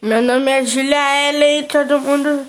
Meu nome é Julia Ellen e todo mundo